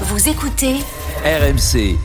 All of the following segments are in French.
Vous écoutez RMC,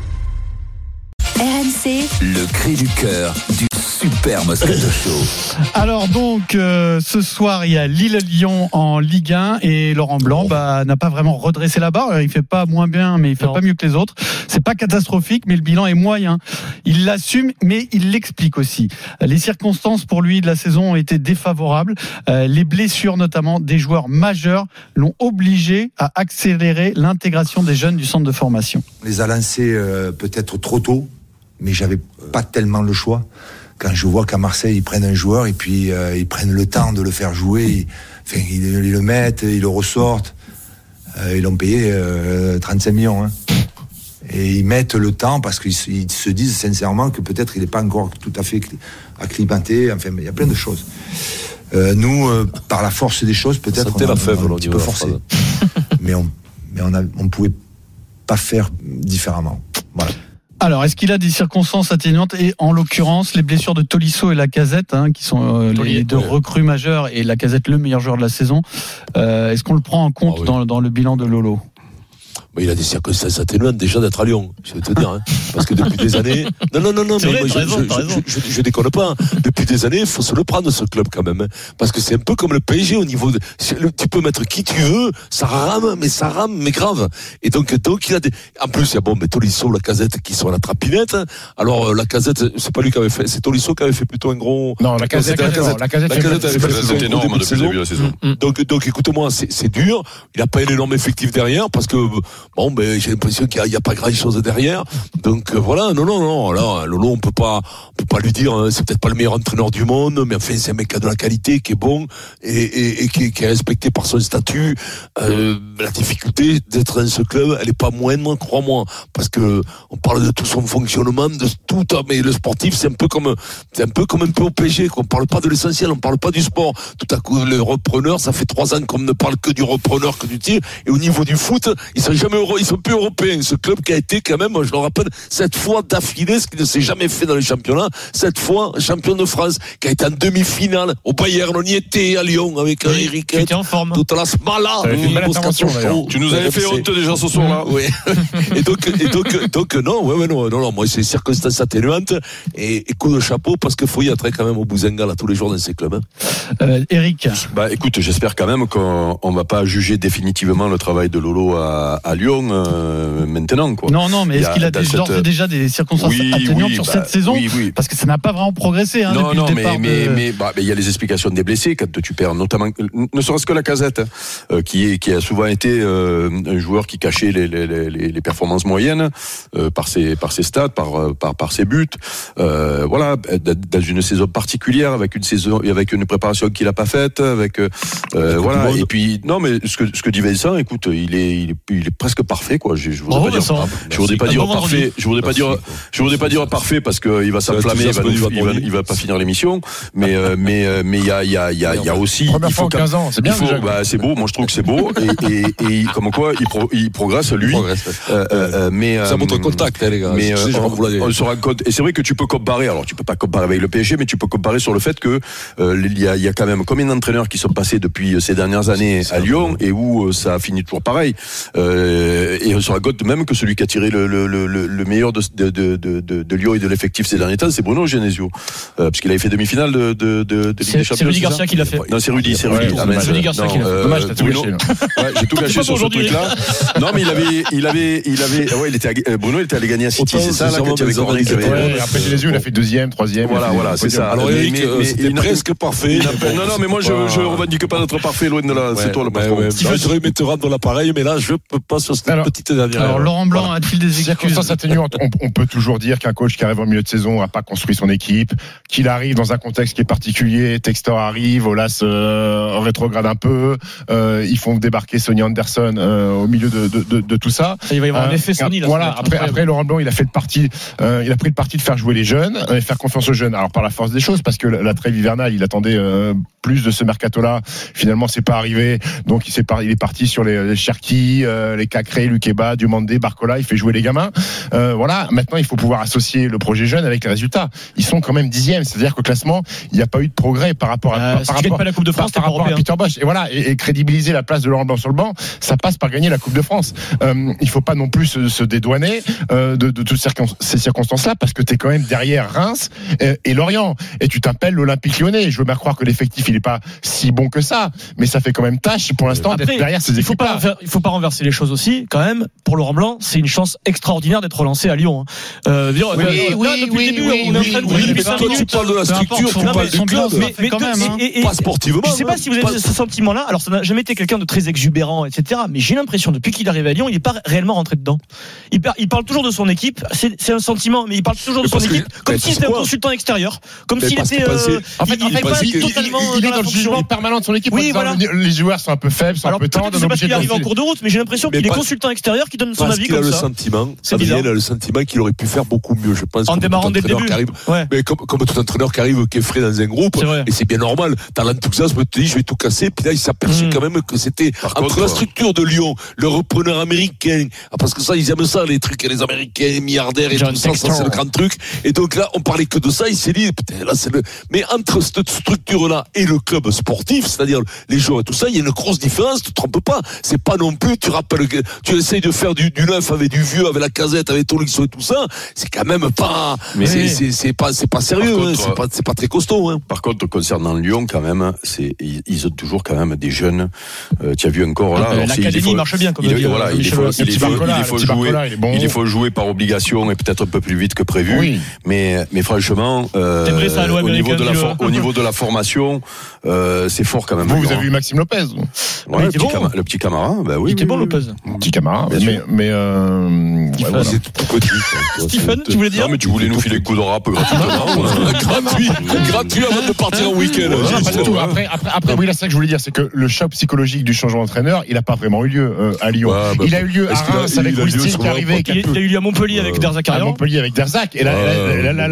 RMC le cri du cœur du Super Moscato Show. Alors donc euh, ce soir il y a Lille-Lyon en Ligue 1 et Laurent Blanc bah, n'a pas vraiment redressé la barre. Il fait pas moins bien mais il fait pas mieux que les autres. C'est pas catastrophique mais le bilan est moyen. Il l'assume mais il l'explique aussi. Les circonstances pour lui de la saison ont été défavorables. Euh, les blessures notamment des joueurs majeurs l'ont obligé à accélérer l'intégration des jeunes du centre de formation. On les a lancés euh, peut-être trop tôt, mais j'avais pas tellement le choix. Quand je vois qu'à Marseille, ils prennent un joueur et puis euh, ils prennent le temps de le faire jouer, ils, enfin, ils, ils le mettent, ils le ressortent. Euh, ils l'ont payé euh, 35 millions. hein. Et ils mettent le temps parce qu'ils se- ils se disent sincèrement que peut-être il n'est pas encore tout à fait cli- acclimaté. Enfin, il y a plein de choses. Euh, nous, euh, par la force des choses, peut-être on a, la fève, on a un petit peu forcé. mais on mais on on pouvait pas faire différemment. Voilà. Alors, est-ce qu'il a des circonstances atténuantes et en l'occurrence les blessures de Tolisso et Lacazette, hein, qui sont euh, les deux recrues majeures et Lacazette le meilleur joueur de la saison. euh, est-ce qu'on le prend en compte Ah oui. dans, dans le bilan de Lolo? Mais il a des circonstances atténuantes déjà d'être à Lyon, je vais te dire. hein. Parce que depuis des années. Non, non, non, non, mais vrai, moi, je, raison, je- t'as je- raison. je- je- je déconne pas. hein. Depuis des années, il faut se le prendre, ce club, quand même. hein. Parce que c'est un peu comme le PSG au niveau de. Tu peux mettre qui tu veux, ça rame, mais ça rame, mais grave. Et donc, donc il a des. En plus, il y a bon, mais Tolisso, la casette qui sont à la trapinette. Alors, euh, la casette, c'est pas lui qui avait fait, c'est Tolisso qui avait fait plutôt un gros. Non, la casette, La casette, la casette, c'est énorme depuis le saison. début de la saison. Donc, donc écoute-moi, c'est c'est dur. Il n'a pas un énorme effectif derrière parce que bon, ben j'ai l'impression qu'il n'y a, pas grand-chose derrière. Donc euh, voilà, non, non, non. Là, Lolo, on peut pas, on peut pas lui dire, hein, c'est peut-être pas le meilleur entraîneur du monde, mais enfin, c'est un mec qui a de la qualité, qui est bon et, et, et qui, qui est respecté par son statut. Euh, la difficulté d'être dans ce club, elle est pas moindre, crois-moi, parce que on parle de tout son fonctionnement, de tout. hein, Mais le sportif, c'est un peu comme, c'est un peu comme un peu au PG. Qu'on parle pas de l'essentiel, on parle pas du sport. Tout à coup, le repreneur, ça fait trois ans qu'on ne parle que du repreneur, que du tir. Et au niveau du foot, ils sont jamais euro, ils sont plus européens. Ce club qui a été quand même, je le rappelle, cette fois d'affilée, ce qui ne s'est jamais fait dans les championnats, cette fois champion de France, qui a été en demi-finale au Bayern, on y était à Lyon avec un Eric. Tu en forme. Toute la smala. Tu nous avais fait honte déjà ce soir-là. Oui. et donc, et donc, donc, non, ouais, ouais, non, non, non, moi, c'est circonstances atténuantes et, et coup de chapeau parce qu'il faut y être quand même au Bouzenga, là, tous les jours dans ces clubs. hein. euh, Eric, Bah écoute, j'espère quand même qu'on on va pas juger définitivement le travail de Lolo à, à Lyon euh, maintenant quoi. non, non, mais est-ce a qu'il a cette- et déjà des circonstances Oui, atténuantes oui, sur bah, cette saison oui, oui. Parce que ça n'a pas vraiment progressé hein, non, depuis non, le mais départ. mais de- mais bah, mais il y a les explications des blessés quand tu perds, notamment ne serait-ce que la casette, euh, qui est qui a souvent été euh, un joueur qui cachait les les, les, les performances moyennes euh, par ses par ses stats, par par par ses buts. Euh, voilà, dans une saison particulière, avec une saison avec une préparation qu'il a pas faite, avec voilà. Et puis non, mais ce que ce que dit Vincent, écoute, il est il est, il est presque parfait quoi. Je, je voudrais pas dire, je voudrais pas dire parfait, je voudrais pas dire je voudrais pas dire parfait parce qu'il va s'enflammer, il va, nous- il va, il va pas finir l'émission, mais euh, mais euh, mais il y a il y a il y a, il y a aussi Première il fois faut en qu'à- 15 ans, c'est bien il faut- déjà. bah, c'est beau, moi je trouve que c'est beau. Et, et, et comme quoi il, pro- il progresse lui. Euh, mais Ça montre contact, hein, les gars. mais on, se rend compte. Et c'est vrai que tu peux comparer alors tu peux pas comparer avec le PSG mais tu peux comparer sur le fait que il y a il y a quand même combien d'entraîneurs qui sont passés depuis ces dernières années à Lyon et où ça a fini toujours pareil. Euh, et on se rend compte même que celui qui a tiré le, le, le, le- le meilleur de, de, de, de, Lyon et de l'effectif ces derniers temps c'est Bruno Genesio euh, parce qu'il avait fait demi-finale de, de, de, de Ligue C'est des Champions Rudy c'est ça Garcia qui l'a fait. non, c'est Rudy, c'est Ouais, Rudy. c'est Ah, Rudy je- Garcia non, qui l'a fait. euh, Dommage, t'as tout Bruno- gâché. Ouais, j'ai tout gâché sur ce truc-là. Non, mais il avait, il avait, il avait, ouais, il était, à- euh, Bruno, il était allé gagner à City, c'est ça, là, quand il avait Cornet il avait- était- Ouais, après chez les yeux, il a fait deuxième, troisième. Voilà, voilà, c'est ça. Alors Mais- Eric, euh, c'était presque parfait. Non, non, mais moi, je, je pas- revendique pas d'être parfait, loin de là. C'est Ouais, toi le ouais, patron. ouais. J'aurais aimé te rendre l'appareil, mais là, je peux pas sur cette Alors- petite dernière. Alors Laurent Blanc Voilà. a-t-il des excuses Circonstances atténuantes, on, on peut toujours dire qu'un coach qui arrive en milieu de saison n'a pas construit son équipe, qu'il arrive dans un contexte qui est particulier. Textor arrive, Olas euh, rétrograde un peu, euh, ils font débarquer Sonny Anderson euh, au milieu de, de, de, de tout ça. Il va y avoir un effet Sony là. Voilà. Après, Laurent Blanc, il a fait le parti, euh, il a pris le parti de faire jouer les jeunes, euh, et faire confiance aux jeunes. Alors par la force des choses, parce que la, la trêve hivernale, il attendait euh, plus de ce mercato-là. Finalement, c'est pas arrivé. Donc il, s'est par- il est parti sur les, les Cherki, euh, les Cacré, Lukeba, Diomandé, Barcola, il fait jouer les gamins. Euh, voilà, maintenant il faut pouvoir associer le projet jeune avec les résultats. Ils sont quand même dixièmes, c'est-à-dire qu'au classement, il n'y a pas eu de progrès par rapport à, Euh, par si rapport, pas la Coupe de France, par, pas rapport à. Peter Bosch. Et voilà, et, et crédibiliser la place de Laurent Blanc sur le banc, ça passe par gagner la Coupe de France. Euh, il faut pas non plus se, se dédouaner euh, de, de toutes ces circonstances-là, parce que tu es quand même derrière Reims et, et Lorient, et tu t'appelles l'Olympique Lyonnais. Je veux bien croire que l'effectif il est pas si bon que ça, mais ça fait quand même tâche pour l'instant d'être derrière ces il faut pas, équipes-là. renver- il faut pas renverser les choses aussi, quand même. Pour Laurent Blanc, c'est une chance extraordinaire d'être relancé à Lyon. hein. Euh, dire- Oui, euh, oui, là, depuis oui, le début, oui, on est en oui, train de oui, dire mais toi, tu parles de la structure, tu parles du club. Mais, mais quand de- même, hein. et- et- Pas sportivement. Je sais pas hein. si vous avez ce sentiment-là. Alors, ça n'a jamais été quelqu'un de très exubérant, etc. Mais j'ai l'impression, depuis qu'il arrive à Lyon, il n'est pas réellement rentré dedans. Il, par- il parle toujours de son équipe. C'est un sentiment, mais il parle toujours de son équipe comme s'il était sais un consultant extérieur. Comme s'il était. euh, En fait, il- fait, est pas dans le jugement permanent de son équipe. Les- joueurs sont un peu faibles, sont un peu tendres, parce obligé qu'il de arrive en cours de route, mais j'ai l'impression qu'il pas- consultant extérieur qui donne son Parce avis qu'il a comme le ça. sentiment, C'est Adrien bizarre. a le sentiment qu'il aurait pu faire beaucoup mieux. Je pense En comme démarrant tout dès le entraîneur début. qui arrive, Ouais. mais comme, comme tout entraîneur qui arrive, qui est frais dans un groupe, et c'est bien normal. T'as l'enthousiasme, tu te dis, je vais tout casser, puis là, il s'aperçoit Mm. quand même que c'était Par entre contre, la structure de Lyon, le repreneur américain, ah, parce que ça, ils aiment ça, les trucs, les américains, les milliardaires et John tout ça, ça, c'est le grand truc. Et donc là, on parlait que de ça, il s'est dit, putain, là, c'est le, mais entre cette structure-là et le club sportif, c'est-à-dire les joueurs et tout ça, il y a une grosse différence, tu te trompes pas. C'est pas non plus, tu rappelles que tu essayes de faire du, du neuf avec du vieux, avec la casette, avec Tolisso et tout ça, c'est quand même pas, Mais- c'est, c'est, c'est pas, c'est pas sérieux, Par hein, contre, c'est pas, c'est pas très costaud, hein. Par contre, concernant Lyon, quand même, c'est ils, ils ont toujours quand même des jeunes. Euh, tu as vu encore là. Euh, alors, c'est- il L'académie faut- marche bien, comme il, dit, voilà, il faut, il faut, il faut jouer, il faut jouer par obligation et peut-être un peu plus vite que prévu. Oui. Mais, mais franchement, euh, ça l'OM au niveau de la, américain, for- tu au niveau de la formation, euh, c'est fort quand même. Vous, vous avez vu Maxime Lopez, hein. Ouais, le, petit bon. Le petit Camara, oui. Il était oui, bon, oui, Lopez. Petit camarade. Bien Mais, euh, ouais, voilà. C'est tout petit. Stephen, tu voulais dire Non, mais tu voulais nous filer le coup de rap gratuitement. gratuit, gratuit avant de partir en week-end. Non, Juste, pas du tout. ouais. Après, après, après, oui, là, c'est ça que je voulais dire, c'est que le choc psychologique du changement d'entraîneur, il n'a pas vraiment eu lieu euh, à Lyon. Ouais, bah, il a eu lieu à Reims avec sur qui est arrivé, Il a eu lieu à Montpellier avec Euh, Derzak à. Montpellier avec Derzac. Et là,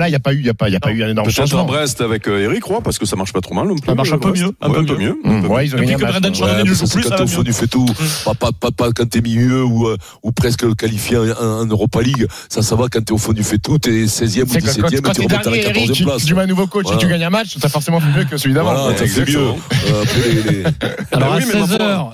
il n'y a pas eu, il y a pas, il y a pas eu un énorme Peut-être à changement. Brest avec euh, Eric Roy, parce que ça marche pas trop mal. Ça marche un peu mieux, un peu mieux. Mmh, ouais, ils ont gagné un match. Brendan Ouais. Ça, c'est quand fond mieux. du fait tout, pas, pas, pas, pas quand t'es milieu ou, euh, ou presque qualifié en, en Europa League. Ça, ça va quand t'es au fond du fait tout, t'es 16e ou C'est que 17e quand, et quand tu t'es remontes à la dernier, Eric, 14e tu, place. tu mets un nouveau coach et Voilà. tu gagnes un match, t'as forcément fait mieux que celui d'avant. Voilà, t'as fait mieux. Exactement. Euh, après, les- les- Alors Ben à oui, mais ma foi- 16h,